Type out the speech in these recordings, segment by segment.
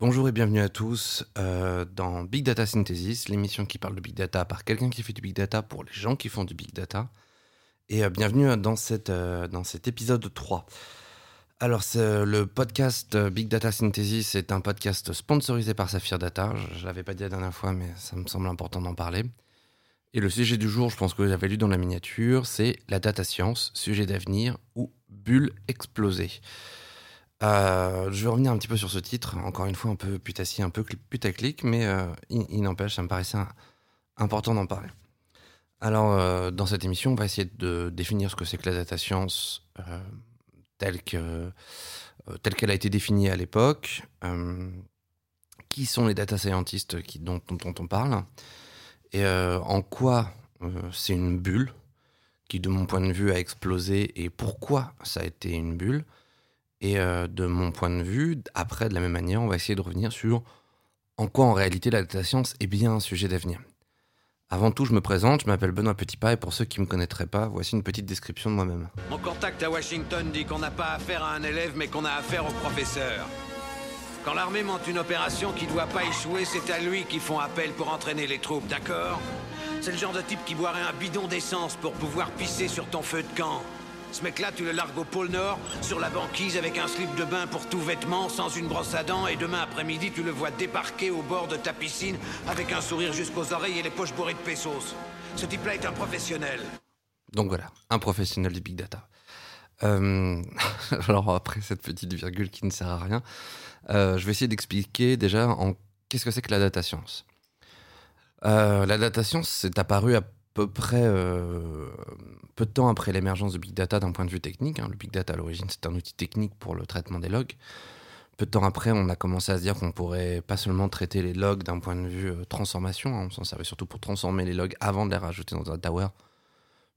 Bonjour et bienvenue à tous euh, dans Big Data Synthesis, l'émission qui parle de Big Data par quelqu'un qui fait du Big Data pour les gens qui font du Big Data. Et euh, bienvenue dans, euh, dans cet épisode 3. Alors, le podcast Big Data Synthesis est un podcast sponsorisé par Saphir Data. Je ne l'avais pas dit la dernière fois, mais ça me semble important d'en parler. Et le sujet du jour, je pense que vous l'avez lu dans la miniature, c'est la data science, sujet d'avenir ou bulle explosée. Euh, je vais revenir un petit peu sur ce titre, encore une fois un peu putassi, un peu putaclic, mais euh, il, n'empêche, ça me paraissait important d'en parler. Alors, euh, dans cette émission, on va essayer de définir ce que c'est que la data science telle que telle qu'elle a été définie à l'époque, qui sont les data scientists qui, dont, on parle, et en quoi c'est une bulle qui, de mon point de vue, a explosé et pourquoi ça a été une bulle? Et euh, de mon point de vue, après, de la même manière, on va essayer de revenir sur en quoi en réalité la data science est bien un sujet d'avenir. Avant tout, je me présente, je m'appelle Benoît Petitpas et pour ceux qui ne me connaîtraient pas, voici une petite description de moi-même. Mon contact à Washington dit qu'on n'a pas affaire à un élève mais qu'on a affaire au professeur. Quand l'armée monte une opération qui ne doit pas échouer, c'est à lui qu'ils font appel pour entraîner les troupes, d'accord? C'est le genre de type qui boirait un bidon d'essence pour pouvoir pisser sur ton feu de camp. Ce mec-là, tu le largues au pôle Nord, sur la banquise avec un slip de bain pour tout vêtement, sans une brosse à dents, et demain après-midi, tu le vois débarquer au bord de ta piscine avec un sourire jusqu'aux oreilles et les poches bourrées de pesos. Ce type-là est un professionnel. Donc voilà, un professionnel du big data. Euh, alors après cette petite virgule qui ne sert à rien, euh, je vais essayer d'expliquer déjà en qu'est-ce que c'est que la data science. Euh, la data science, c'est apparu à peu près euh, peu de temps après l'émergence de Big Data d'un point de vue technique. Hein. Le Big Data à l'origine c'est un outil technique pour le traitement des logs. Peu de temps après, on a commencé à se dire qu'on pourrait pas seulement traiter les logs d'un point de vue euh, transformation, hein. on s'en servait surtout pour transformer les logs avant de les rajouter dans un tower.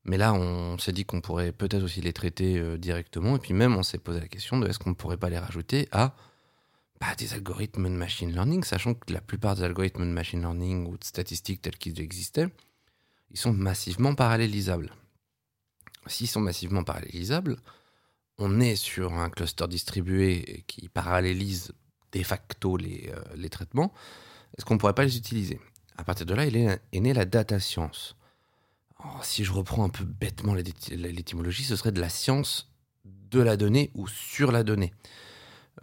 Mais là, on s'est dit qu'on pourrait peut-être aussi les traiter euh, directement. Et puis même, on s'est posé la question de est-ce qu'on ne pourrait pas les rajouter à bah, des algorithmes de machine learning, sachant que la plupart des algorithmes de machine learning ou de statistiques tels qu'ils existaient, ils sont massivement parallélisables. S'ils sont massivement parallélisables, on est sur un cluster distribué qui parallélise de facto les, euh, traitements. Est-ce qu'on ne pourrait pas les utiliser? À partir de là, il est, né la data science. si je reprends un peu bêtement l'étymologie, ce serait de la science de la donnée ou sur la donnée.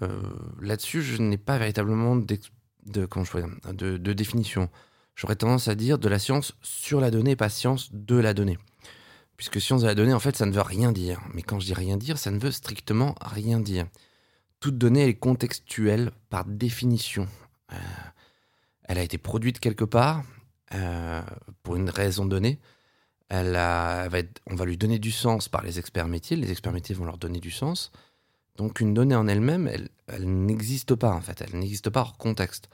Euh, là-dessus, je n'ai pas véritablement de, de définition j'aurais tendance à dire de la science sur la donnée, pas science de la donnée. Puisque science de la donnée, en fait, ça ne veut rien dire. Mais quand je dis rien dire, ça ne veut strictement rien dire. Toute donnée est contextuelle par définition. Euh, elle a été produite quelque part euh, pour une raison donnée. Elle, va on va lui donner du sens par les experts métiers. Les experts métiers vont leur donner du sens. Donc une donnée en elle-même, elle, elle n'existe pas en fait. Elle n'existe pas hors contexte.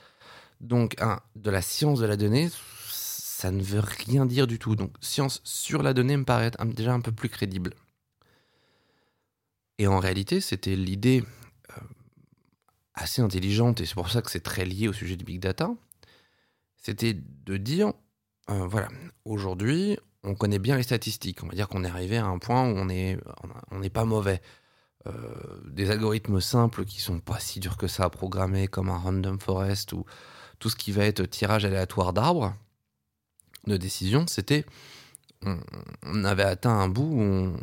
Donc, un, de la science de la donnée, ça ne veut rien dire du tout. Donc, science sur la donnée me paraît déjà un peu plus crédible. Et en réalité, c'était l'idée euh, assez intelligente, et c'est pour ça que c'est très lié au sujet du big data. C'était de dire, euh, voilà, aujourd'hui, on connaît bien les statistiques. On va dire qu'on est arrivé à un point où on n'est pas mauvais. Euh, des algorithmes simples qui sont pas si durs que ça à programmer, comme un random forest ou tout ce qui va être tirage aléatoire d'arbres, de décision, c'était. On, avait atteint un bout où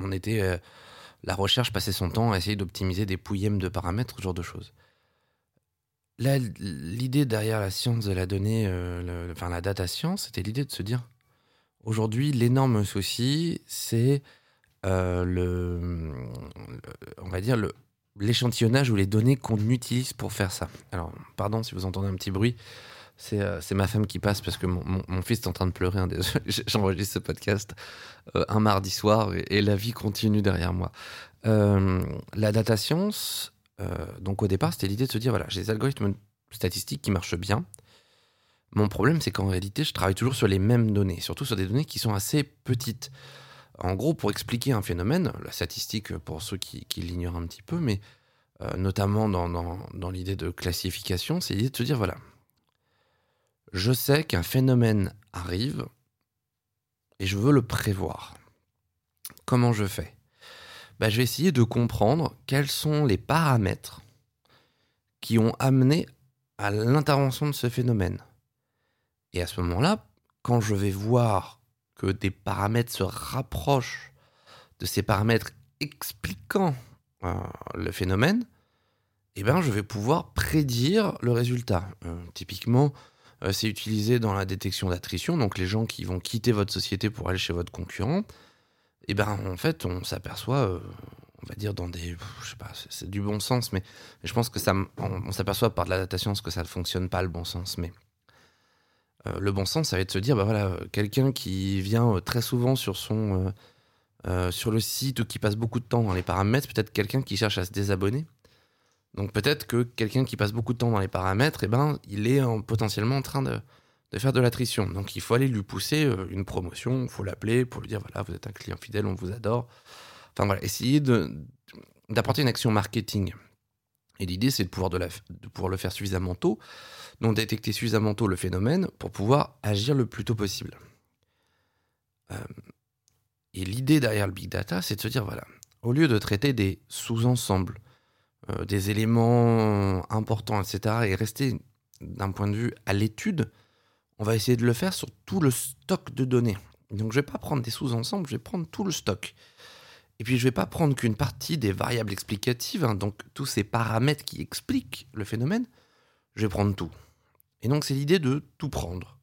on, était. Euh, la recherche passait son temps à essayer d'optimiser des pouillèmes de paramètres, ce genre de choses. L'idée derrière la science de la donnée, euh, enfin la data science, c'était l'idée de se dire aujourd'hui, l'énorme souci, c'est euh, le, on va dire le, l'échantillonnage ou les données qu'on utilise pour faire ça. Alors, pardon si vous entendez un petit bruit, c'est euh, ma femme qui passe parce que mon, mon, fils est en train de pleurer. Hein, J'enregistre ce podcast euh, un mardi soir et, la vie continue derrière moi. Euh, la data science, donc au départ, c'était l'idée de se dire voilà, j'ai des algorithmes statistiques qui marchent bien. Mon problème, c'est qu'en réalité, je travaille toujours sur les mêmes données, surtout sur des données qui sont assez petites. En gros, pour expliquer un phénomène, la statistique pour ceux qui, l'ignorent un petit peu, mais euh, notamment dans, l'idée de classification, c'est l'idée de se dire, voilà, je sais qu'un phénomène arrive et je veux le prévoir. Comment je fais? Bah, Je vais essayer de comprendre quels sont les paramètres qui ont amené à l'intervention de ce phénomène. Et à ce moment-là, quand je vais voir que des paramètres se rapprochent de ces paramètres expliquant euh, le phénomène, eh ben, je vais pouvoir prédire le résultat. Euh, typiquement, euh, c'est utilisé dans la détection d'attrition, donc les gens qui vont quitter votre société pour aller chez votre concurrent, eh ben, en fait, on s'aperçoit, on va dire dans des, je sais pas, c'est du bon sens, mais, je pense que ça, on, s'aperçoit par de la datation que ça ne fonctionne pas le bon sens, mais le bon sens, ça va être de se dire, bah voilà, quelqu'un qui vient très souvent sur son euh, le site ou qui passe beaucoup de temps dans les paramètres, peut-être quelqu'un qui cherche à se désabonner. Donc peut-être que quelqu'un qui passe beaucoup de temps dans les paramètres, eh ben, il est potentiellement en train de, faire de l'attrition. Donc il faut aller lui pousser euh, une promotion, il faut l'appeler pour lui dire voilà, vous êtes un client fidèle, on vous adore. Enfin voilà, essayer d'apporter une action marketing. Et l'idée, c'est de pouvoir, le faire suffisamment tôt, donc détecter suffisamment tôt le phénomène pour pouvoir agir le plus tôt possible. Euh, et l'idée derrière le big data, c'est de se dire, voilà, au lieu de traiter des sous-ensembles, euh, des éléments importants, etc., et rester d'un point de vue à l'étude, on va essayer de le faire sur tout le stock de données. Donc je ne vais pas prendre des sous-ensembles, je vais prendre tout le stock. Et puis je ne vais pas prendre qu'une partie des variables explicatives, hein, donc tous ces paramètres qui expliquent le phénomène, je vais prendre tout. Et donc c'est l'idée de tout prendre.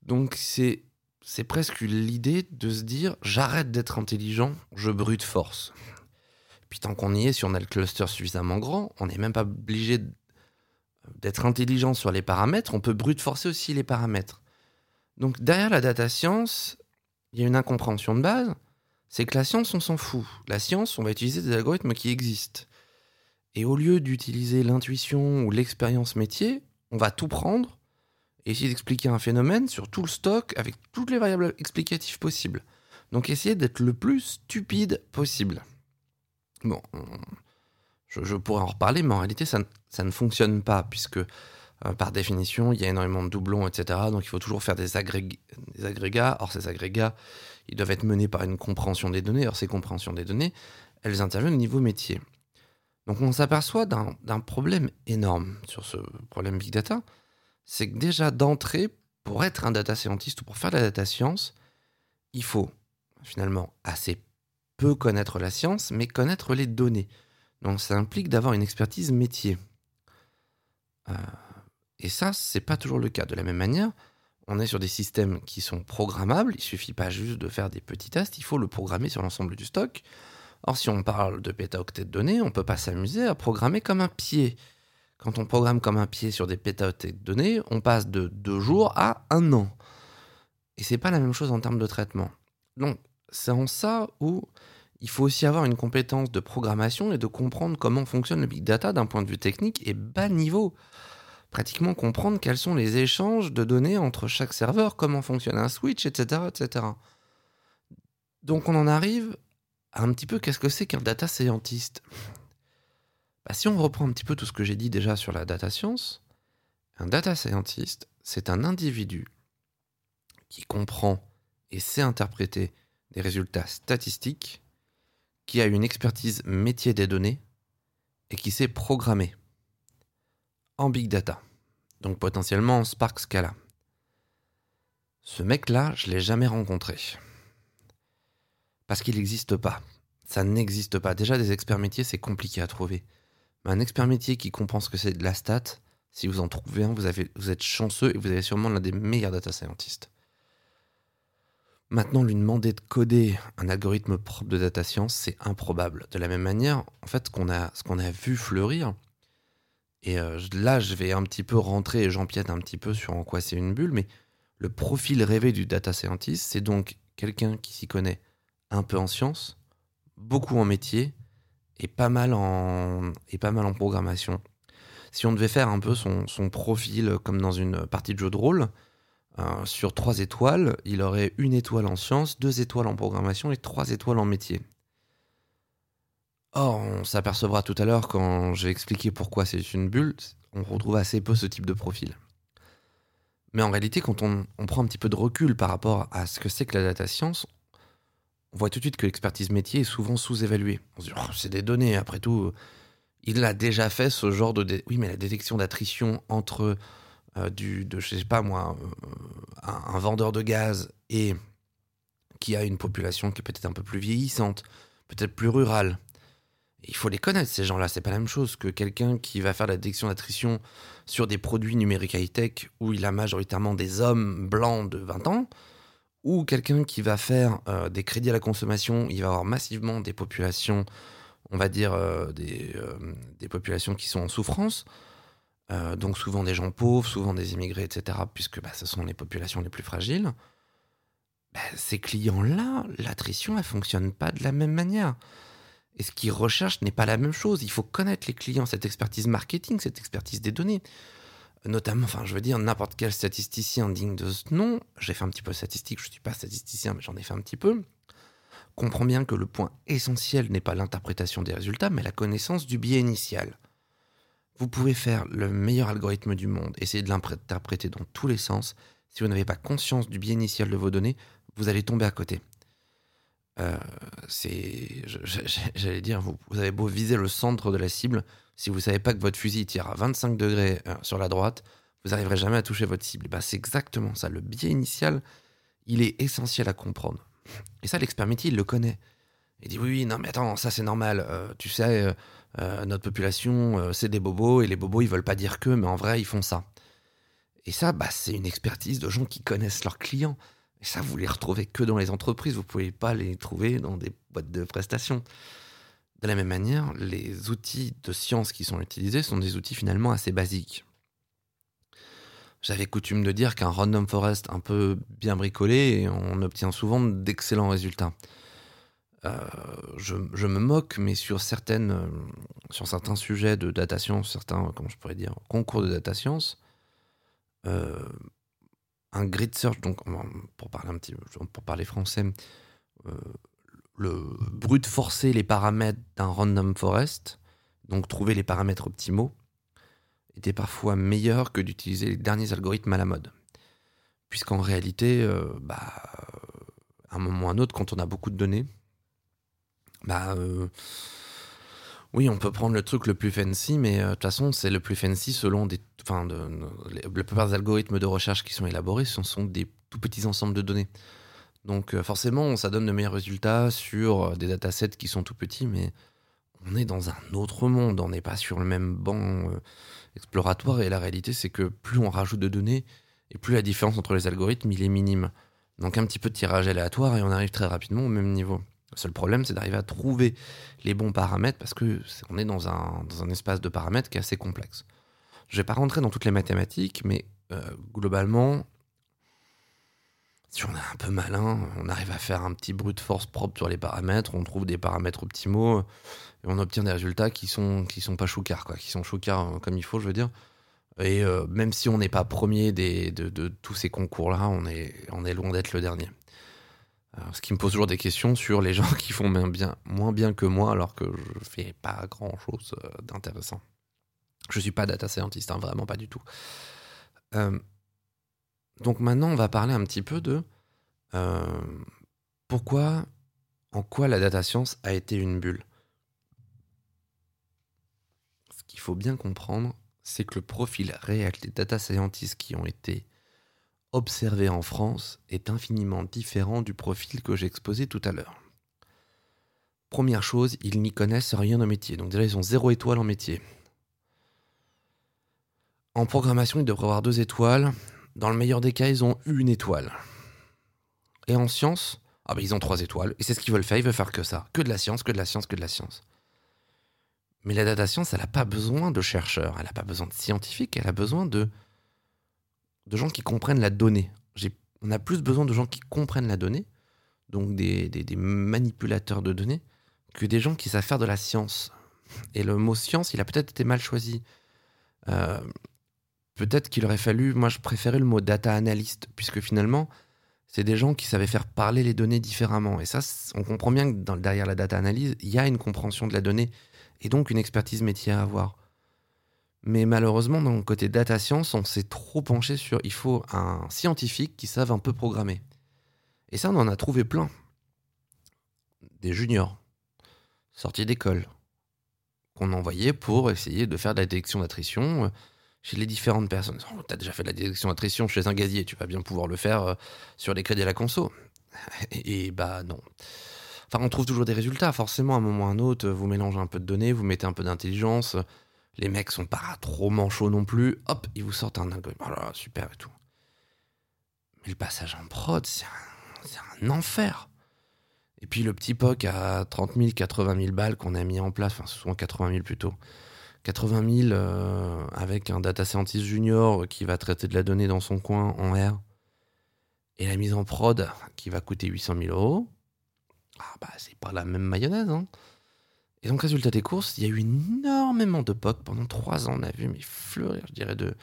Donc c'est c'est presque l'idée de se dire j'arrête d'être intelligent, je brute force. Puis tant qu'on y est, si on a le cluster suffisamment grand, on n'est même pas obligé d'être intelligent sur les paramètres, on peut brute forcer aussi les paramètres. Donc derrière la data science, il y a une incompréhension de base, c'est que la science, on s'en fout. La science, on va utiliser des algorithmes qui existent. Et au lieu d'utiliser l'intuition ou l'expérience métier, on va tout prendre essayer d'expliquer un phénomène sur tout le stock avec toutes les variables explicatives possibles. Donc essayer d'être le plus stupide possible. Bon, je, pourrais en reparler, mais en réalité, ça, ne fonctionne pas, puisque euh, par définition, il y a énormément de doublons, etc. Donc il faut toujours faire des, des agrégats. Or, ces agrégats, ils doivent être menés par une compréhension des données. Or, ces compréhensions des données, elles interviennent au niveau métier. Donc on s'aperçoit d'un problème énorme sur ce problème big data, c'est que déjà d'entrée, pour être un data scientist ou pour faire de la data science, il faut finalement assez peu connaître la science, mais connaître les données. Donc ça implique d'avoir une expertise métier. Euh, et ça, c'est pas toujours le cas. De la même manière, on est sur des systèmes qui sont programmables. Il suffit pas juste de faire des petits tests, il faut le programmer sur l'ensemble du stock. Or, si on parle de pétaoctets de données, on peut pas s'amuser à programmer comme un pied. Quand on programme comme un pied sur des pétaoctets de données, on passe de deux jours à un an. Et c'est pas la même chose en termes de traitement. Donc, c'est en ça où il faut aussi avoir une compétence de programmation et de comprendre comment fonctionne le big data d'un point de vue technique et bas niveau. Pratiquement comprendre quels sont les échanges de données entre chaque serveur, comment fonctionne un switch, etc. etc. Donc on en arrive à un petit peu qu'est-ce que c'est qu'un data scientist? Bah, si on reprend un petit peu tout ce que j'ai dit déjà sur la data science, un data scientist, c'est un individu qui comprend et sait interpréter des résultats statistiques, qui a une expertise métier des données et qui sait programmer big data, donc potentiellement en Spark Scala. Ce mec-là, je ne l'ai jamais rencontré. Parce qu'il n'existe pas. Ça n'existe pas. Déjà, des experts métiers, c'est compliqué à trouver un expert métier qui comprend ce que c'est de la stat, si vous en trouvez un, vous, êtes chanceux et vous avez sûrement l'un des meilleurs data scientists. Maintenant, lui demander de coder un algorithme propre de data science, c'est improbable. De la même manière, en fait, ce qu'on a vu fleurir, et euh, là, je vais un petit peu rentrer et j'empiète un petit peu sur en quoi c'est une bulle, mais le profil rêvé du data scientist, c'est donc quelqu'un qui s'y connaît un peu en sciences, beaucoup en métier, et pas mal en, et pas mal en programmation. Si on devait faire un peu son, profil comme dans une partie de jeu de rôle, euh, sur trois étoiles, il aurait une étoile en sciences, deux étoiles en programmation et trois étoiles en métier. Or, on s'apercevra tout à l'heure quand je vais expliquer pourquoi c'est une bulle, on retrouve assez peu ce type de profil. Mais en réalité, quand on, prend un petit peu de recul par rapport à ce que c'est que la data science, on voit tout de suite que l'expertise métier est souvent sous-évaluée. On se dit, oh, c'est des données, après tout, il a déjà fait ce genre de... Oui, mais la détection d'attrition entre euh, du, de, je sais pas moi, euh, un vendeur de gaz et qui a une population qui est peut-être un peu plus vieillissante, peut-être plus rurale. Il faut les connaître, ces gens-là. C'est pas la même chose que quelqu'un qui va faire la détection d'attrition sur des produits numériques high-tech où il a majoritairement des hommes blancs de 20 ans, ou quelqu'un qui va faire euh, des crédits à la consommation, il va avoir massivement des populations, on va dire euh, des, euh, des populations qui sont en souffrance, donc souvent des gens pauvres, souvent des immigrés, etc., puisque bah, ce sont les populations les plus fragiles. Bah, ces clients-là, l'attrition, elle fonctionne pas de la même manière. Et ce qu'ils recherchent n'est pas la même chose. Il faut connaître les clients, cette expertise marketing, cette expertise des données. Notamment, enfin, je veux dire, n'importe quel statisticien digne de ce nom, j'ai fait un petit peu de statistique, je ne suis pas statisticien, mais j'en ai fait un petit peu, comprend bien que le point essentiel n'est pas l'interprétation des résultats, mais la connaissance du biais initial. Vous pouvez faire le meilleur algorithme du monde, essayer de l'interpréter dans tous les sens. Si vous n'avez pas conscience du biais initial de vos données, vous allez tomber à côté. Euh, c'est, j'allais dire, vous, vous avez beau viser le centre de la cible, si vous savez pas que votre fusil tire à 25 degrés euh, sur la droite, vous n'arriverez jamais à toucher votre cible. Ben, c'est exactement ça. Le biais initial, il est essentiel à comprendre. Et ça, l'expert métier, il le connaît. Il dit oui, oui, non, mais attends, ça c'est normal. Euh, tu sais, notre population, c'est des bobos, et les bobos, ils veulent pas dire que, mais en vrai, ils font ça. Et ça, bah, c'est une expertise de gens qui connaissent leurs clients. Et ça, vous les retrouvez que dans les entreprises, vous pouvez pas les trouver dans des boîtes de prestations. De la même manière, les outils de science qui sont utilisés sont des outils finalement assez basiques. J'avais coutume de dire qu'un random forest un peu bien bricolé, on obtient souvent d'excellents résultats. Euh, je, je me moque, mais sur certaines, euh, sur certains sujets de data science, certains, comment je pourrais dire, concours de data science, euh, un grid search, donc pour parler un petit, pour parler français, euh, le brute forcer les paramètres d'un random forest, donc trouver les paramètres optimaux, était parfois meilleur que d'utiliser les derniers algorithmes à la mode. Puisqu'en réalité, euh, bah, à un moment ou à un autre, quand on a beaucoup de données, bah, euh, oui, on peut prendre le truc le plus fancy, mais de toute façon, c'est le plus fancy selon des. Enfin, de, la plupart des algorithmes de recherche qui sont élaborés, ce sont des tout petits ensembles de données. Donc, euh, forcément, ça donne de meilleurs résultats sur euh, des datasets qui sont tout petits, mais on est dans un autre monde, on n'est pas sur le même banc euh, exploratoire, et la réalité, c'est que plus on rajoute de données, et plus la différence entre les algorithmes, il est minime. Donc, un petit peu de tirage aléatoire, et on arrive très rapidement au même niveau. Le seul problème, c'est d'arriver à trouver les bons paramètres parce que c'est- on est dans un, dans un espace de paramètres qui est assez complexe. Je vais pas rentrer dans toutes les mathématiques, mais euh, globalement, si on est un peu malin, on arrive à faire un petit brute force propre sur les paramètres, on trouve des paramètres optimaux et on obtient des résultats qui sont qui sont pas choucards, quoi, qui sont choucards euh, comme il faut, je veux dire. Et euh, même si on n'est pas premier de, de tous ces concours-là, on est, on est loin d'être le dernier. Ce qui me pose toujours des questions sur les gens qui font bien, moins bien que moi alors que je fais pas grand chose euh, d'intéressant. Je suis pas data scientist, hein, vraiment pas du tout. Euh, donc maintenant, on va parler un petit peu de euh, pourquoi, en quoi la data science a été une bulle. Ce qu'il faut bien comprendre, c'est que le profil réel des data scientists qui ont été observé en France est infiniment différent du profil que j'ai exposé tout à l'heure. Première chose, ils n'y connaissent rien au métier. Donc déjà, ils ont zéro étoile en métier. En programmation, ils devraient avoir deux étoiles. Dans le meilleur des cas, ils ont une étoile. Et en sciences, ah ben, ils ont trois étoiles. Et c'est ce qu'ils veulent faire. Ils veulent faire que ça. Que de la science, que de la science, que de la science. Mais la data science, elle n'a pas besoin de chercheurs. Elle n'a pas besoin de scientifiques. Elle a besoin de de gens qui comprennent la donnée. On a plus besoin de gens qui comprennent la donnée, donc des, des- des manipulateurs de données, que des gens qui savent faire de la science. Et le mot science, il a peut-être été mal choisi. Euh, peut-être qu'il aurait fallu, moi je préférais le mot data analyst, puisque finalement, c'est des gens qui savaient faire parler les données différemment. Et ça, on comprend bien que derrière la data analyse, il y a une compréhension de la donnée, et donc une expertise métier à avoir. Mais malheureusement, dans le côté data science, on s'est trop penché sur il faut un scientifique qui savent un peu programmer. Et ça, on en a trouvé plein. Des juniors, sortis d'école, qu'on envoyait pour essayer de faire de la détection d'attrition euh, chez les différentes personnes. Oh, tu as déjà fait de la détection d'attrition chez un gazier, tu vas bien pouvoir le faire euh, sur les crédits à la conso. Et, bah non. Enfin, on trouve toujours des résultats. Forcément, à un moment ou à un autre, vous mélangez un peu de données, vous mettez un peu d'intelligence. Les mecs sont pas trop manchots non plus. Hop, ils vous sortent un algorithme. Oh super et tout. Mais le passage en prod, c'est un, un, enfer. Et puis le petit POC à 30 000, 80 000 balles qu'on a mis en place, enfin souvent 80 000 plutôt, 80 000 euh, avec un data scientist junior qui va traiter de la donnée dans son coin en R, et la mise en prod qui va coûter 800 000 euros, ah bah c'est pas la même mayonnaise. Hein. Et donc résultat des courses, il y a eu énormément de POC pendant 3 ans, on a vu mais fleurir, je dirais de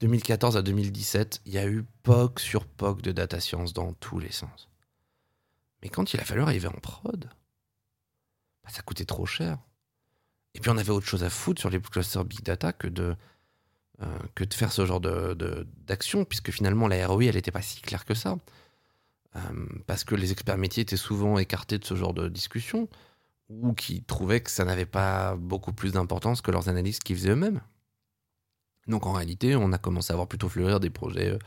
2014 à 2017, il y a eu POC sur POC de data science dans tous les sens. Mais quand il a fallu arriver en prod, bah, ça coûtait trop cher. Et puis on avait autre chose à foutre sur les clusters big data que de, euh, que de faire ce genre d'action, de, puisque finalement la ROI, elle n'était pas si claire que ça. Euh, parce que les experts métiers étaient souvent écartés de ce genre de discussion, ou qui trouvaient que ça n'avait pas beaucoup plus d'importance que leurs analystes qui faisaient eux-mêmes. Donc en réalité, on a commencé à voir plutôt fleurir des projets euh,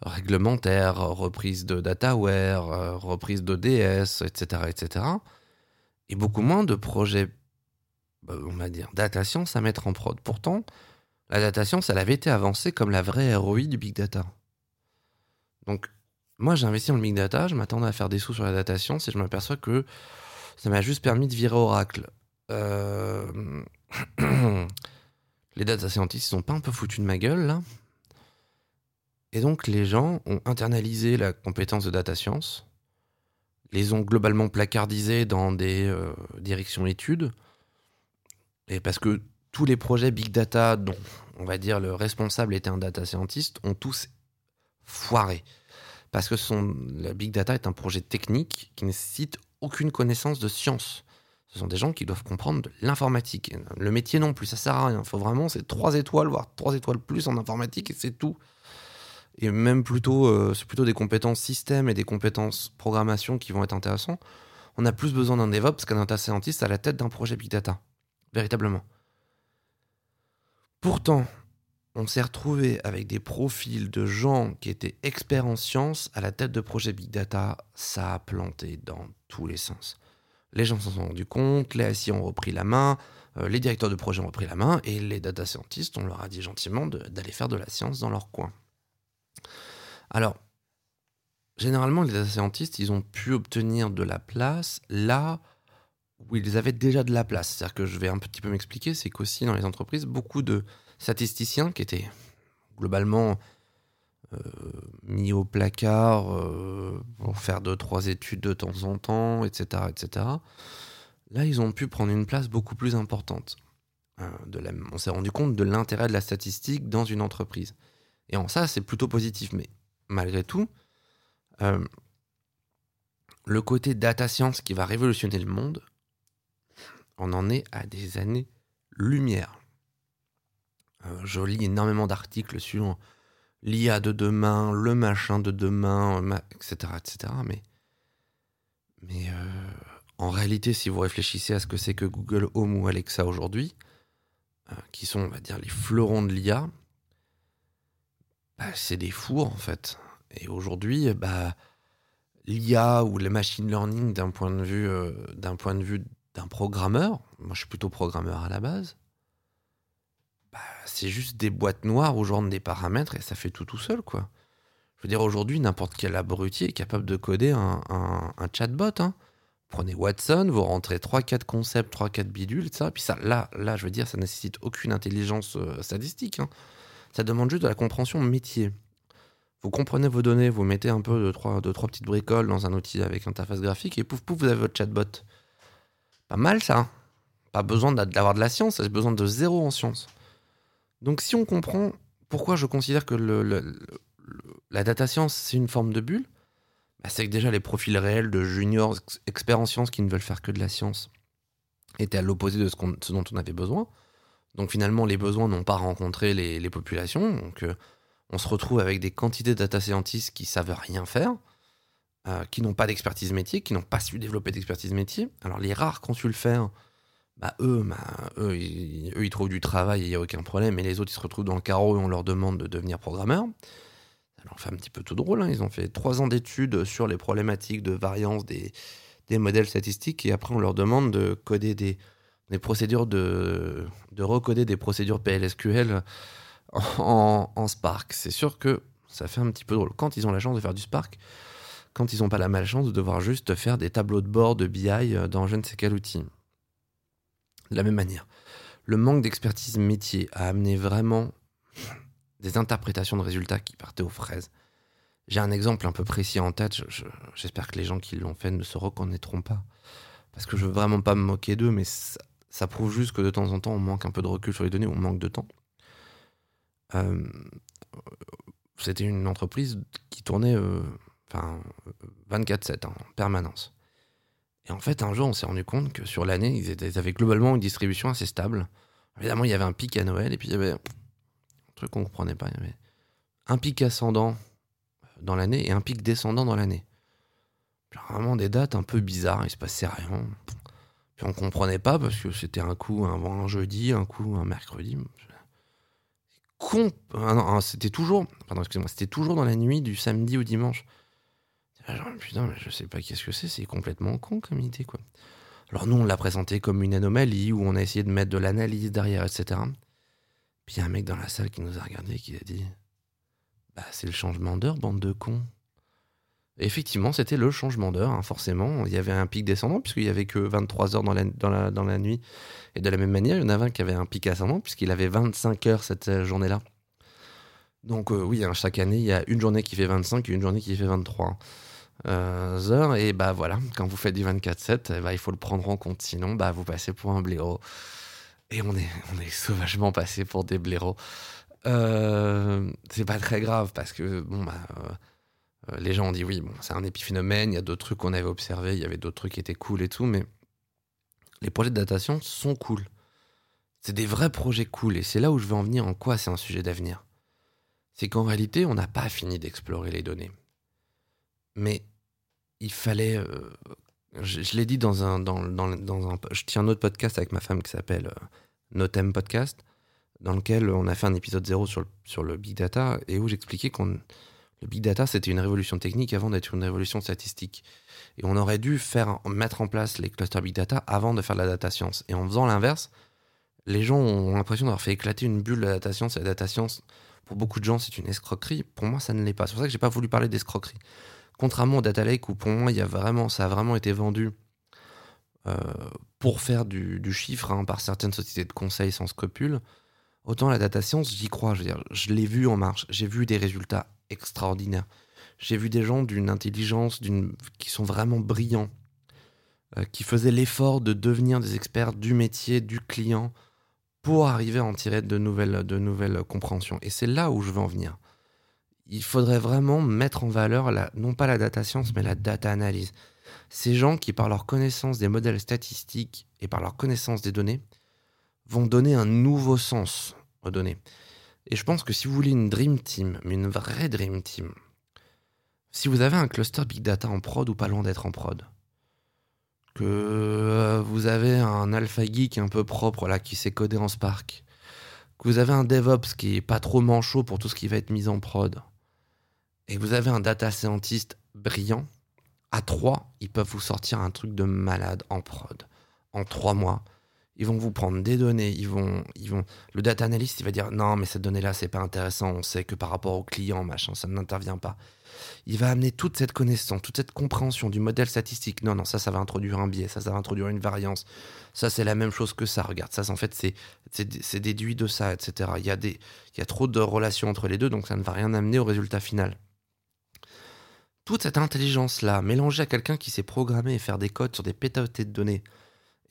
réglementaires, reprise de dataware, reprise d'ODS, etc., etc. Et beaucoup moins de projets on va dire, data science à mettre en prod. Pourtant, la data science, elle avait été avancée comme la vraie ROI du big data. Donc, moi, j'ai investi dans le big data, je m'attendais à faire des sous sur la data science et je m'aperçois que ça m'a juste permis de virer Oracle. Euh, les data scientists, ils sont pas un peu foutus de ma gueule, là Et donc, les gens ont internalisé la compétence de data science, les ont globalement placardisés dans des euh, directions études, et parce que tous les projets big data dont, on va dire, le responsable était un data scientist, ont tous foiré. Parce que la big data est un projet technique qui nécessite aucune connaissance de science. Ce sont des gens qui doivent comprendre l'informatique. Le métier non plus, ça sert à rien. Il faut vraiment, c'est trois étoiles, voire trois étoiles plus en informatique et c'est tout. Et même plutôt, euh, c'est plutôt des compétences système et des compétences programmation qui vont être intéressants. On a plus besoin d'un DevOps qu'un data scientist à la tête d'un projet big data véritablement. Pourtant, on s'est retrouvé avec des profils de gens qui étaient experts en sciences à la tête de projets Big Data. Ça a planté dans tous les sens. Les gens s'en sont rendus compte, les SI ont repris la main, euh, les directeurs de projet ont repris la main, et les data scientists, on leur a dit gentiment d'aller faire de la science dans leur coin. Alors, généralement, les data scientists, ils ont pu obtenir de la place là où ils avaient déjà de la place. C'est-à-dire que je vais un petit peu m'expliquer, c'est qu'aussi dans les entreprises, beaucoup de statisticiens qui étaient globalement euh, mis au placard euh, pour faire deux, trois études de temps en temps, etc., etc. Là, ils ont pu prendre une place beaucoup plus importante. Euh, de on s'est rendu compte de l'intérêt de la statistique dans une entreprise. Et en ça, c'est plutôt positif. Mais malgré tout, le côté data science qui va révolutionner le monde, on en est à des années-lumière. Euh, je lis énormément d'articles sur l'IA de demain, le machin de demain, etc. etc. Mais, mais euh, en réalité, si vous réfléchissez à ce que c'est que Google Home ou Alexa aujourd'hui, euh, qui sont, on va dire, les fleurons de l'IA, bah, c'est des fours en fait. Et aujourd'hui, bah, l'IA ou le machine learning d'un point de vue, d'un point de vue d'un programmeur, moi je suis plutôt programmeur à la base, bah, c'est juste des boîtes noires où j'entre des paramètres et ça fait tout tout seul, quoi. Je veux dire, aujourd'hui, n'importe quel abruti est capable de coder un, chatbot. Hein. Prenez Watson, vous rentrez 3-4 concepts, 3-4 bidules, etc. Puis ça, là, là, je veux dire, ça nécessite aucune intelligence euh, statistique. Hein. Ça demande juste de la compréhension métier. Vous comprenez vos données, vous mettez un peu de trois, de trois petites bricoles dans un outil avec interface graphique et pouf pouf, vous avez votre chatbot. Pas mal ça. Pas besoin d'avoir de la science, j'ai besoin de zéro en science. Donc si on comprend pourquoi je considère que la data science c'est une forme de bulle, bah, c'est que déjà les profils réels de juniors experts en sciences qui ne veulent faire que de la science étaient à l'opposé de ce, dont on avait besoin. Donc finalement les besoins n'ont pas rencontré les, populations. Donc euh, on se retrouve avec des quantités de data scientists qui savent rien faire euh, qui n'ont pas d'expertise métier, qui n'ont pas su développer d'expertise métier. Alors les rares qui ont su le faire, bah eux, bah, eux, ils, eux, ils trouvent du travail et il n'y a aucun problème, et les autres, ils se retrouvent dans le carreau et on leur demande de devenir programmeur. Ça leur fait un petit peu tout drôle. Hein. Ils ont fait trois ans d'études sur les problématiques de variance des, des modèles statistiques, et après, on leur demande de coder des, des procédures de, de recoder des procédures PLSQL en Spark. C'est sûr que ça fait un petit peu drôle. Quand ils ont la chance de faire du Spark, quand ils n'ont pas la malchance de devoir juste faire des tableaux de bord de BI dans je ne sais quel outil. De la même manière, le manque d'expertise métier a amené vraiment des interprétations de résultats qui partaient aux fraises. J'ai un exemple un peu précis en tête, j'espère que les gens qui l'ont fait ne se reconnaîtront pas. Parce que je veux vraiment pas me moquer d'eux, mais ça, prouve juste que de temps en temps, on manque un peu de recul sur les données, on manque de temps. Euh, c'était une entreprise qui tournait euh, enfin, 24-7 en permanence. Et en fait, un jour, on s'est rendu compte que sur l'année, ils, avaient globalement une distribution assez stable. Évidemment, il y avait un pic à Noël, et puis il y avait un truc qu'on ne comprenait pas. Un pic ascendant dans l'année et un pic descendant dans l'année. Vraiment des dates un peu bizarres, il se passait rien. Puis on comprenait pas parce que c'était un coup un, un, jeudi, un coup un mercredi. C'était toujours dans la nuit du samedi au dimanche. Genre, putain, mais je sais pas qu'est-ce que c'est, c'est complètement con comme idée, quoi. Alors nous, on l'a présenté comme une anomalie où on a essayé de mettre de l'analyse derrière, etc. Puis il y a un mec dans la salle qui nous a regardé et qui a dit Bah, c'est le changement d'heure, bande de cons. effectivement, c'était le changement d'heure, hein, forcément. Il y avait un pic descendant, puisqu'il y avait que 23 heures dans la, dans, la, dans la nuit. Et de la même manière, il y en avait un qui avait un pic ascendant, puisqu'il avait 25 heures cette euh, journée-là. Donc, euh, oui, hein, chaque année, il y a une journée qui fait 25 et une journée qui fait 23. Euh, heures. Et bah voilà, quand vous faites du 24-7, eh bah, il faut le prendre en compte. Sinon, bah, vous passez pour un blaireau. Et on est, on est sauvagement passé pour des blaireaux. Euh, c'est pas très grave parce que bon, bah, euh, les gens ont dit oui, bon, c'est un épiphénomène. Il y a d'autres trucs qu'on avait observés, il y avait d'autres trucs qui étaient cool et tout. Mais les projets de datation sont cool. C'est des vrais projets cool. Et c'est là où je veux en venir en quoi c'est un sujet d'avenir? C'est qu'en réalité, on n'a pas fini d'explorer les données. Mais il fallait. Euh, je, l'ai dit dans un, dans, dans, dans, un. Je tiens un autre podcast avec ma femme qui s'appelle euh, No Theme Podcast, dans lequel on a fait un épisode zéro sur le, sur le big data et où j'expliquais qu'on. Le big data, c'était une révolution technique avant d'être une révolution statistique. Et on aurait dû faire, mettre en place les clusters big data avant de faire de la data science. Et en faisant l'inverse, les gens ont l'impression d'avoir fait éclater une bulle de la data science. Et la data science, pour beaucoup de gens, c'est une escroquerie. Pour moi, ça ne l'est pas. C'est pour ça que j'ai pas voulu parler d'escroquerie. Contrairement au Data Lake où pour moi il y a vraiment, ça a vraiment été vendu euh, pour faire du, chiffre hein, par certaines sociétés de conseil sans scrupule, autant la data science j'y crois. Je, l'ai vu en marche, j'ai vu des résultats extraordinaires. J'ai vu des gens d'une intelligence qui sont vraiment brillants, euh, qui faisaient l'effort de devenir des experts du métier, du client, pour arriver à en tirer de nouvelles, de nouvelles compréhensions. Et c'est là où je veux en venir il faudrait vraiment mettre en valeur, non pas la data science, mais la data analyse. Ces gens qui, par leur connaissance des modèles statistiques et par leur connaissance des données, vont donner un nouveau sens aux données. Et je pense que si vous voulez une Dream Team, mais une vraie Dream Team, si vous avez un cluster Big Data en prod ou pas loin d'être en prod, que euh, vous avez un Alpha Geek un peu propre là qui s'est codé en Spark, que vous avez un DevOps qui est pas trop manchot pour tout ce qui va être mis en prod, et vous avez un data scientist brillant, à trois, ils peuvent vous sortir un truc de malade en prod. En trois mois, ils vont vous prendre des données, ils vont, ils vont, le data analyst, il va dire non, mais cette donnée-là, c'est pas intéressant, on sait que par rapport au client, machin, ça n'intervient pas. Il va amener toute cette connaissance, toute cette compréhension du modèle statistique. Non, non, ça, ça va introduire un biais, ça, ça va introduire une variance. Ça, c'est la même chose que ça. Regarde, ça, en fait, c'est, déduit de ça, etc. Il y, a des, il y a trop de relations entre les deux, donc ça ne va rien amener au résultat final toute cette intelligence-là, mélangée à quelqu'un qui sait programmer et faire des codes sur des pétaoctets de données,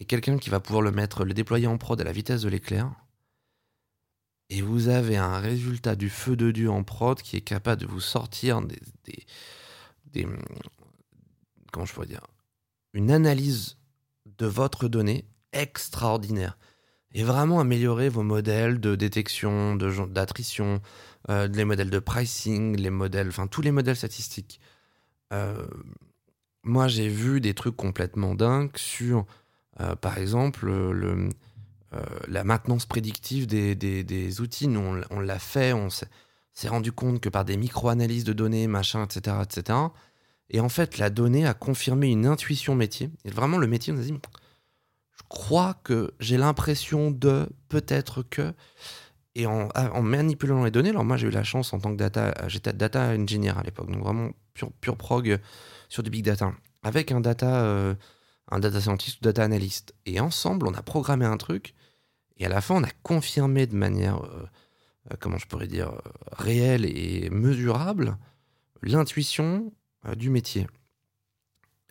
et quelqu'un qui va pouvoir le mettre, le déployer en prod à la vitesse de l'éclair, et vous avez un résultat du feu de Dieu en prod qui est capable de vous sortir des, des, comment je pourrais dire, une analyse de votre donnée extraordinaire et vraiment améliorer vos modèles de détection, d'attrition, euh, les modèles de pricing, les modèles, enfin tous les modèles statistiques. Euh, moi, j'ai vu des trucs complètement dingues sur Euh, par exemple, le, la maintenance prédictive des, outils, nous, on, on l'a fait, on s'est rendu compte que par des micro-analyses de données, machin, etc., etc., et en fait, la donnée a confirmé une intuition métier. Et vraiment, le métier nous a dit Je crois que j'ai l'impression de, peut-être que. Et en, en, manipulant les données, alors moi j'ai eu la chance en tant que data, j'étais data engineer à l'époque, donc vraiment pure, pure prog sur du big data, avec un data, euh, un data scientist ou data analyst. Et ensemble, on a programmé un truc, et à la fin, on a confirmé de manière, euh, euh, comment je pourrais dire, réelle et mesurable l'intuition euh, du métier.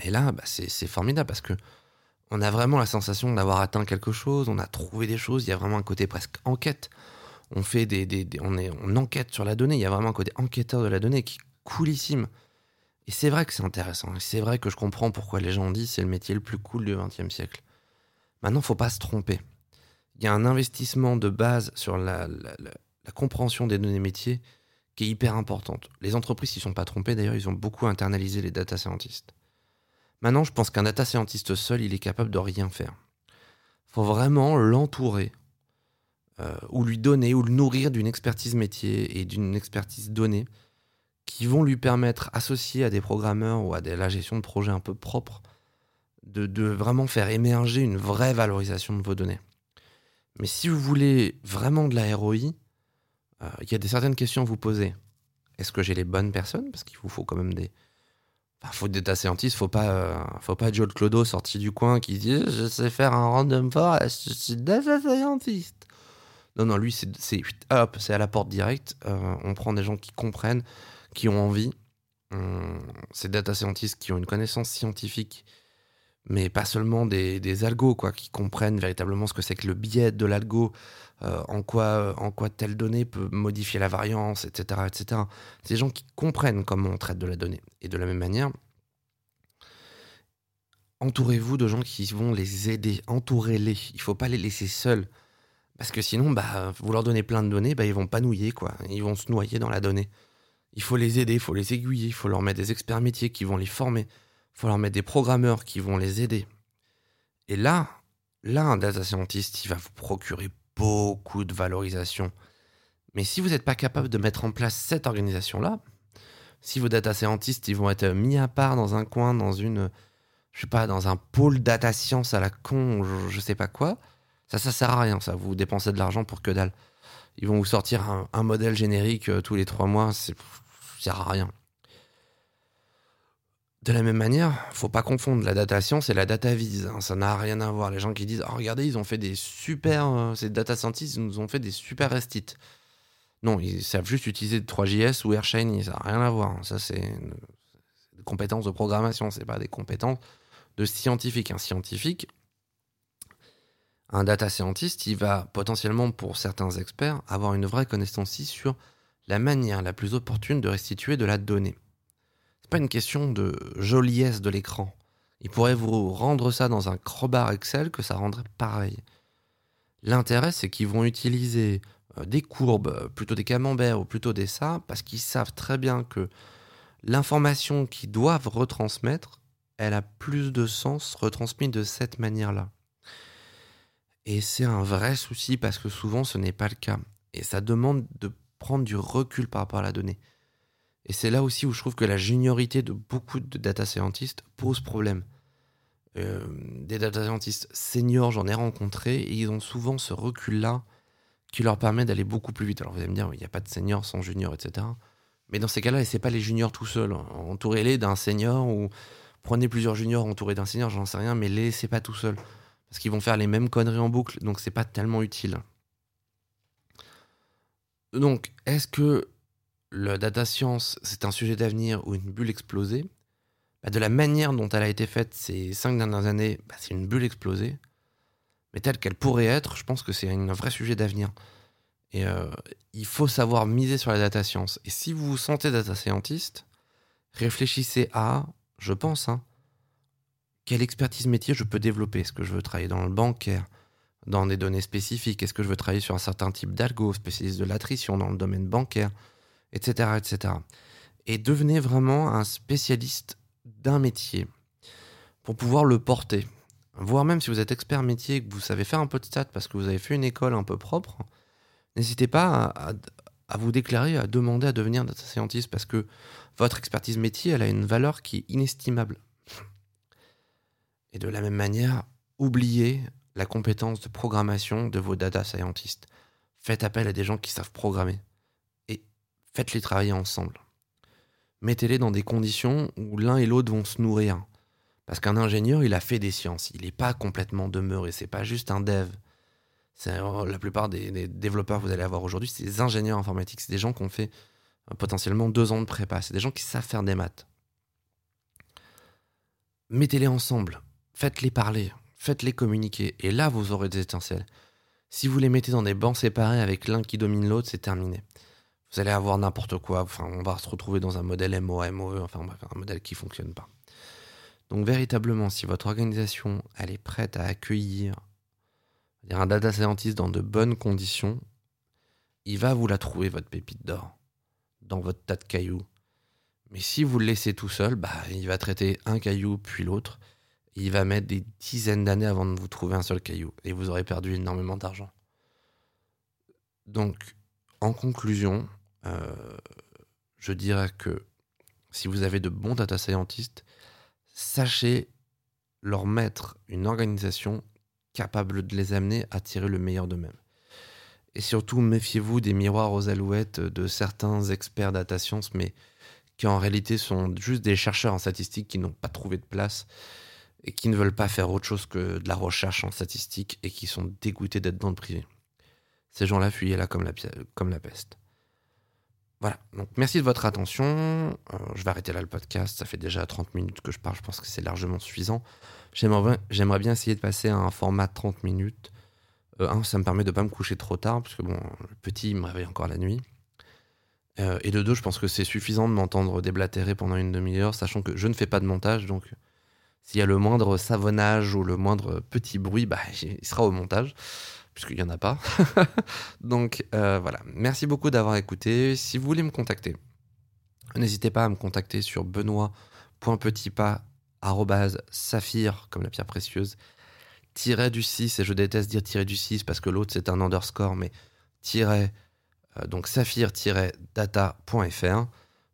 Et là, bah, c'est formidable parce que on a vraiment la sensation d'avoir atteint quelque chose, on a trouvé des choses, il y a vraiment un côté presque enquête. On fait des, on, est, on enquête sur la donnée, il y a vraiment un côté enquêteur de la donnée qui est coolissime. Et c'est vrai que c'est intéressant, et c'est vrai que je comprends pourquoi les gens ont dit c'est le métier le plus cool du XXe siècle. Maintenant, faut pas se tromper. Il y a un investissement de base sur la, compréhension des données métiers qui est hyper importante. Les entreprises s'y sont pas trompées, d'ailleurs, ils ont beaucoup internalisé les data scientists. Maintenant, je pense qu'un data scientist seul, il est capable de rien faire. Faut vraiment l'entourer, euh, ou lui donner, ou le nourrir d'une expertise métier et d'une expertise donnée qui vont lui permettre, associé à des programmeurs ou à la gestion de projets un peu propres, de, vraiment faire émerger une vraie valorisation de vos données. Mais si vous voulez vraiment de la ROI, euh, il y a des certaines questions à vous poser. Est-ce que j'ai les bonnes personnes? Parce qu'il vous faut quand même des. Enfin, faut des data scientists, faut pas, euh, faut pas Joe Clodo sorti du coin qui dit je sais faire un random forest, je suis data scientist. Non, non, lui, c'est hop, c'est à la porte directe. Euh, on prend des gens qui comprennent, qui ont envie. Hum, c'est data scientists qui ont une connaissance scientifique, mais pas seulement des, des algos, quoi, qui comprennent véritablement ce que c'est que le biais de l'algo, euh, en, quoi, en quoi telle donnée peut modifier la variance, etc. etc. C'est gens qui comprennent comment on traite de la donnée. Et de la même manière, entourez-vous de gens qui vont les aider, entourez-les. Il ne faut pas les laisser seuls. Parce que sinon, bah, vous leur donnez plein de données, bah, ils vont pas nouiller, quoi. Ils vont se noyer dans la donnée. Il faut les aider, il faut les aiguiller, il faut leur mettre des experts métiers qui vont les former, il faut leur mettre des programmeurs qui vont les aider. Et là, là, un data scientist, il va vous procurer beaucoup de valorisation. Mais si vous n'êtes pas capable de mettre en place cette organisation-là, si vos data scientists ils vont être mis à part dans un coin, dans une, je sais pas, dans un pôle data science à la con, je, je sais pas quoi, ça, ça sert à rien. Ça, vous dépensez de l'argent pour que dalle. Ils vont vous sortir un, modèle générique euh, tous les trois mois, c'est, sert à rien. De la même manière, faut pas confondre la data science et la data vise. Hein. ça n'a rien à voir. Les gens qui disent oh, regardez, ils ont fait des super. Euh, ces data scientists ils nous ont fait des super restites. Non, ils savent juste utiliser 3JS ou AirShiny. Ça n'a rien à voir. Ça, c'est des compétences de programmation. C'est pas des compétences de scientifique. Un scientifique, un data scientist, il va potentiellement, pour certains experts, avoir une vraie connaissance sur la manière la plus opportune de restituer de la donnée pas une question de joliesse de l'écran. Il pourrait vous rendre ça dans un crowbar Excel que ça rendrait pareil. L'intérêt, c'est qu'ils vont utiliser euh, des courbes, euh, plutôt des camemberts ou plutôt des ça, parce qu'ils savent très bien que l'information qu'ils doivent retransmettre, elle a plus de sens retransmise de cette manière-là. Et c'est un vrai souci parce que souvent ce n'est pas le cas. Et ça demande de prendre du recul par rapport à la donnée. Et c'est là aussi où je trouve que la juniorité de beaucoup de data scientists pose problème. Euh, des data scientists seniors, j'en ai rencontré, et ils ont souvent ce recul-là qui leur permet d'aller beaucoup plus vite. Alors vous allez me dire, il n'y a pas de seniors sans juniors, etc. Mais dans ces cas-là, laissez pas les juniors tout seuls. Entourez-les d'un senior ou prenez plusieurs juniors entourés d'un senior, j'en sais rien, mais les laissez pas tout seuls. Parce qu'ils vont faire les mêmes conneries en boucle, donc c'est pas tellement utile. Donc, est-ce que le data science, c'est un sujet d'avenir ou une bulle explosée, bah, de la manière dont elle a été faite ces cinq dernières années, bah, c'est une bulle explosée. Mais telle qu'elle pourrait être, je pense que c'est un vrai sujet d'avenir. Et euh, il faut savoir miser sur la data science. Et si vous vous sentez data scientist, réfléchissez à, je pense, hein, quelle expertise métier je peux développer? Est-ce que je veux travailler dans le bancaire, dans des données spécifiques? Est-ce que je veux travailler sur un certain type d'algo, spécialiste de l'attrition dans le domaine bancaire etc., etc. Et devenez vraiment un spécialiste d'un métier pour pouvoir le porter. voire même si vous êtes expert métier et que vous savez faire un peu de stats parce que vous avez fait une école un peu propre, n'hésitez pas à, vous déclarer, à demander à devenir data scientist parce que votre expertise métier, elle a une valeur qui est inestimable. Et de la même manière, oubliez la compétence de programmation de vos data scientists. Faites appel à des gens qui savent programmer et faites-les travailler ensemble. Mettez-les dans des conditions où l'un et l'autre vont se nourrir. Parce qu'un ingénieur, il a fait des sciences. Il n'est pas complètement demeuré. C'est pas juste un dev. Euh, la plupart des, développeurs que vous allez avoir aujourd'hui, c'est des ingénieurs informatiques. C'est des gens qui ont fait euh, potentiellement deux ans de prépa. C'est des gens qui savent faire des maths. Mettez-les ensemble. Faites-les parler. Faites-les communiquer. Et là, vous aurez des étincelles. Si vous les mettez dans des bancs séparés avec l'un qui domine l'autre, c'est terminé. Vous allez avoir n'importe quoi. On va se retrouver dans un modèle MOMOE, enfin, un modèle qui fonctionne pas. Donc véritablement, si votre organisation elle est prête à accueillir un data scientist dans de bonnes conditions, il va vous la trouver votre pépite d'or dans votre tas de cailloux. Mais si vous le laissez tout seul, bah, il va traiter un caillou puis l'autre. Il va mettre des dizaines d'années avant de vous trouver un seul caillou et vous aurez perdu énormément d'argent. Donc, en conclusion, euh, je dirais que si vous avez de bons data scientists, sachez leur mettre une organisation capable de les amener à tirer le meilleur d'eux-mêmes. Et surtout, méfiez-vous des miroirs aux alouettes de certains experts data science, mais qui en réalité sont juste des chercheurs en statistiques qui n'ont pas trouvé de place et qui ne veulent pas faire autre chose que de la recherche en statistiques et qui sont dégoûtés d'être dans le privé. Ces gens-là fuyaient là comme la, comme la peste. Voilà, donc merci de votre attention. Euh, je vais arrêter là le podcast. Ça fait déjà 30 minutes que je parle. Je pense que c'est largement suffisant. J'aimerais bien essayer de passer à un format de 30 minutes. Euh, ça me permet de ne pas me coucher trop tard, parce que bon, le petit me réveille encore la nuit. Euh, et de deux, je pense que c'est suffisant de m'entendre déblatérer pendant une demi-heure, sachant que je ne fais pas de montage. Donc, s'il y a le moindre savonnage ou le moindre petit bruit, bah, il sera au montage puisqu'il n'y en a pas. Donc euh, voilà, merci beaucoup d'avoir écouté. Si vous voulez me contacter, n'hésitez pas à me contacter sur benoît.petitpas.saphir, comme la pierre précieuse, tiret du 6, et je déteste dire tiret du 6 parce que l'autre c'est un underscore, mais tiret, euh, donc saphir-data.fr.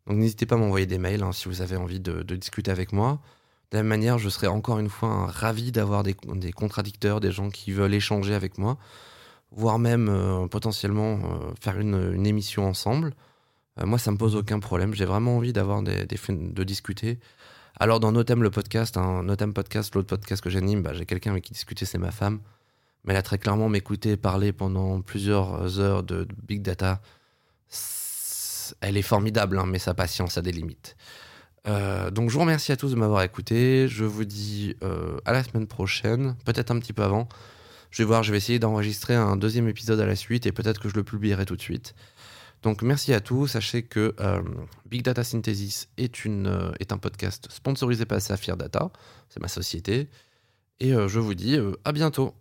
Donc n'hésitez pas à m'envoyer des mails hein, si vous avez envie de discuter avec moi. De la même manière, je serais encore une fois ravi d'avoir des, contradicteurs, des gens qui veulent échanger avec moi, voire même euh, potentiellement euh, faire une, émission ensemble. Euh, moi, ça me pose aucun problème. J'ai vraiment envie d'avoir des, de discuter. Alors, dans Notem, le podcast, hein, Notem Podcast, l'autre podcast que j'anime, bah, j'ai quelqu'un avec qui discuter, c'est ma femme. Mais a très clairement m'écouter parler pendant plusieurs heures de, big data. Elle est formidable, hein, mais sa patience a des limites. Euh, donc je vous remercie à tous de m'avoir écouté. Je vous dis euh, à la semaine prochaine, peut-être un petit peu avant. Je vais voir, je vais essayer d'enregistrer un deuxième épisode à la suite et peut-être que je le publierai tout de suite. Donc merci à tous. Sachez que euh, Big Data Synthesis est, est un podcast sponsorisé par Saphir Data. C'est ma société. Et je vous dis à bientôt.